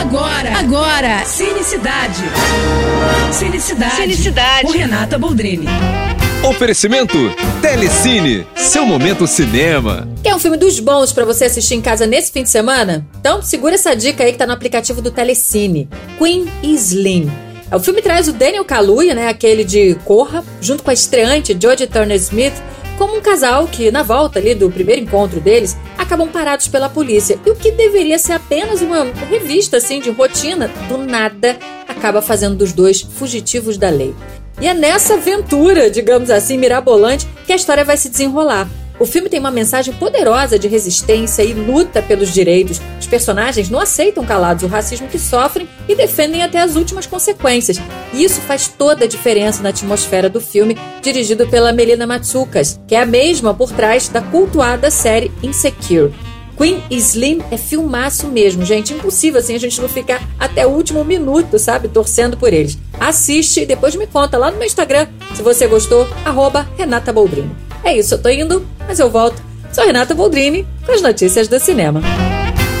Agora, agora, Cinecidade. Cinecidade. Cinecidade. Com Renata Boldrini. Oferecimento Telecine, seu momento cinema. Quer um filme dos bons para você assistir em casa nesse fim de semana? Então segura essa dica aí que tá no aplicativo do Telecine. Queen e Slim. O filme traz o Daniel Kaluuya, né, aquele de Corra, junto com a estreante Jodie Turner-Smith, como um casal que, na volta ali do primeiro encontro deles, acabam parados pela polícia. E o que deveria ser apenas uma revista assim de rotina, do nada acaba fazendo dos dois fugitivos da lei. E é nessa aventura, digamos assim, mirabolante, que a história vai se desenrolar. O filme tem uma mensagem poderosa de resistência e luta pelos direitos. Os personagens não aceitam calados o racismo que sofrem e defendem até as últimas consequências. E isso faz toda a diferença na atmosfera do filme, dirigido pela Melina Matsoukas, que é a mesma por trás da cultuada série Insecure. Queen Slim é filmaço mesmo, gente. Impossível assim a gente não ficar até o último minuto, sabe? Torcendo por eles. Assiste e depois me conta lá no meu Instagram se você gostou, arroba Renata Boldrini. É isso, eu tô indo, mas eu volto. Sou Renata Boldrini com as notícias do cinema.